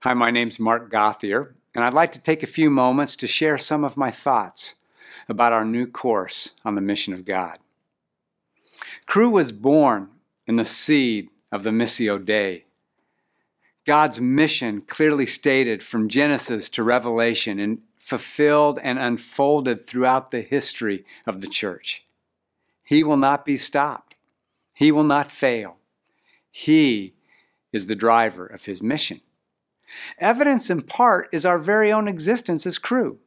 Hi, my name's Mark Gauthier, and I'd like to take a few moments to share some of my thoughts about our new course on the mission of God. Cru was born in the seed of the Missio Dei. God's mission clearly stated from Genesis to Revelation and fulfilled and unfolded throughout the history of the church. He will not be stopped. He will not fail. He is the driver of his mission. Evidence in part is our very own existence as Cru.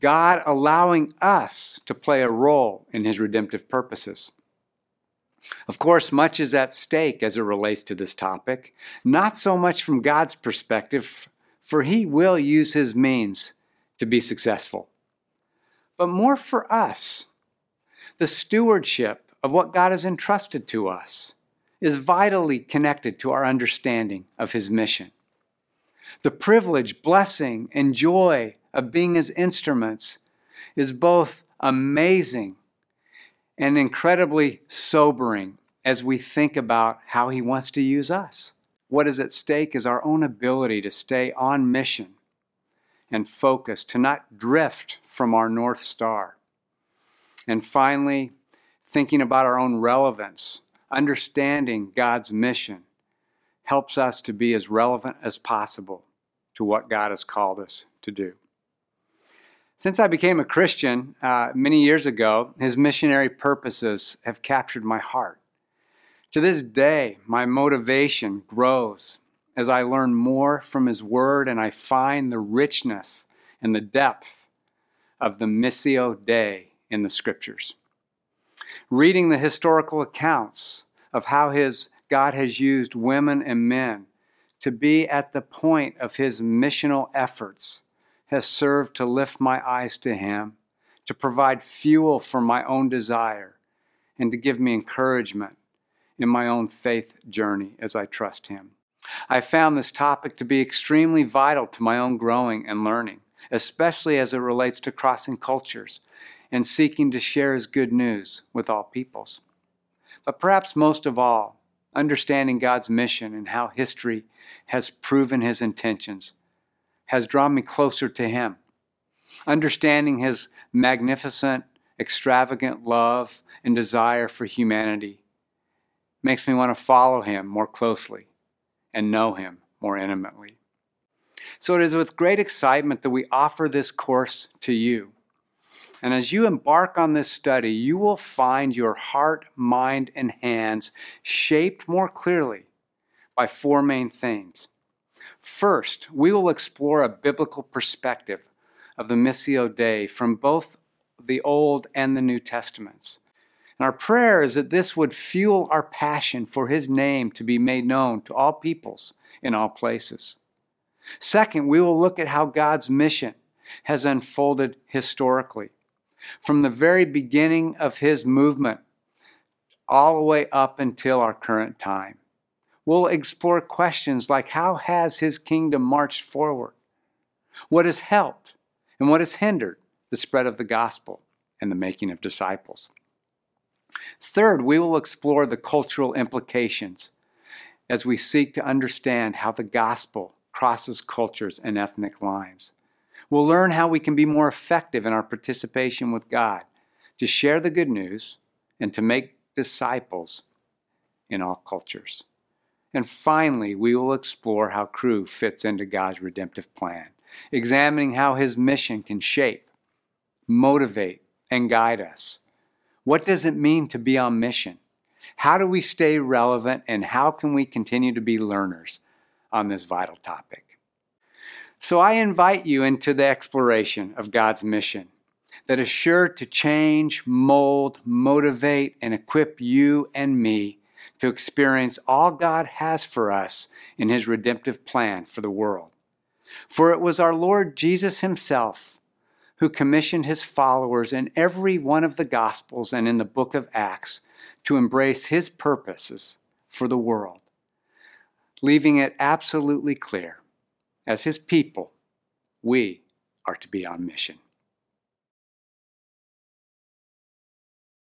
God allowing us to play a role in his redemptive purposes. Of course, much is at stake as it relates to this topic, not so much from God's perspective, for he will use his means to be successful, but more for us. The stewardship of what God has entrusted to us is vitally connected to our understanding of his mission. The privilege, blessing, and joy of being his instruments is both amazing and incredibly sobering as we think about how he wants to use us. What is at stake is our own ability to stay on mission and focus, to not drift from our North Star. And finally, thinking about our own relevance, understanding God's mission helps us to be as relevant as possible to what God has called us to do. Since I became a Christian uh, many years ago, his missionary purposes have captured my heart. To this day, my motivation grows as I learn more from his word and I find the richness and the depth of the Missio Dei in the scriptures. Reading the historical accounts of how his God has used women and men to be at the point of his missional efforts has served to lift my eyes to Him, to provide fuel for my own desire, and to give me encouragement in my own faith journey as I trust Him. I found this topic to be extremely vital to my own growing and learning, especially as it relates to crossing cultures and seeking to share His good news with all peoples. But perhaps most of all, understanding God's mission and how history has proven His intentions has drawn me closer to Him. Understanding His magnificent, extravagant love and desire for humanity makes me want to follow Him more closely and know Him more intimately. So it is with great excitement that we offer this course to you. And as you embark on this study, you will find your heart, mind, and hands shaped more clearly by four main themes First, we will explore a biblical perspective of the Missio Dei from both the Old and the New Testaments. And our prayer is that this would fuel our passion for His name to be made known to all peoples in all places. Second, we will look at how God's mission has unfolded historically. From the very beginning of His movement all the way up until our current time. We'll explore questions like how has his kingdom marched forward? What has helped and what has hindered the spread of the gospel and the making of disciples? Third, we will explore the cultural implications as we seek to understand how the gospel crosses cultures and ethnic lines. We'll learn how we can be more effective in our participation with God to share the good news and to make disciples in all cultures. And finally, we will explore how Cru fits into God's redemptive plan, examining how his mission can shape, motivate, and guide us. What does it mean to be on mission? How do we stay relevant, and how can we continue to be learners on this vital topic? So I invite you into the exploration of God's mission that is sure to change, mold, motivate, and equip you and me to experience all God has for us in his redemptive plan for the world. For it was our Lord Jesus himself who commissioned his followers in every one of the Gospels and in the book of Acts to embrace his purposes for the world, leaving it absolutely clear as his people, we are to be on mission.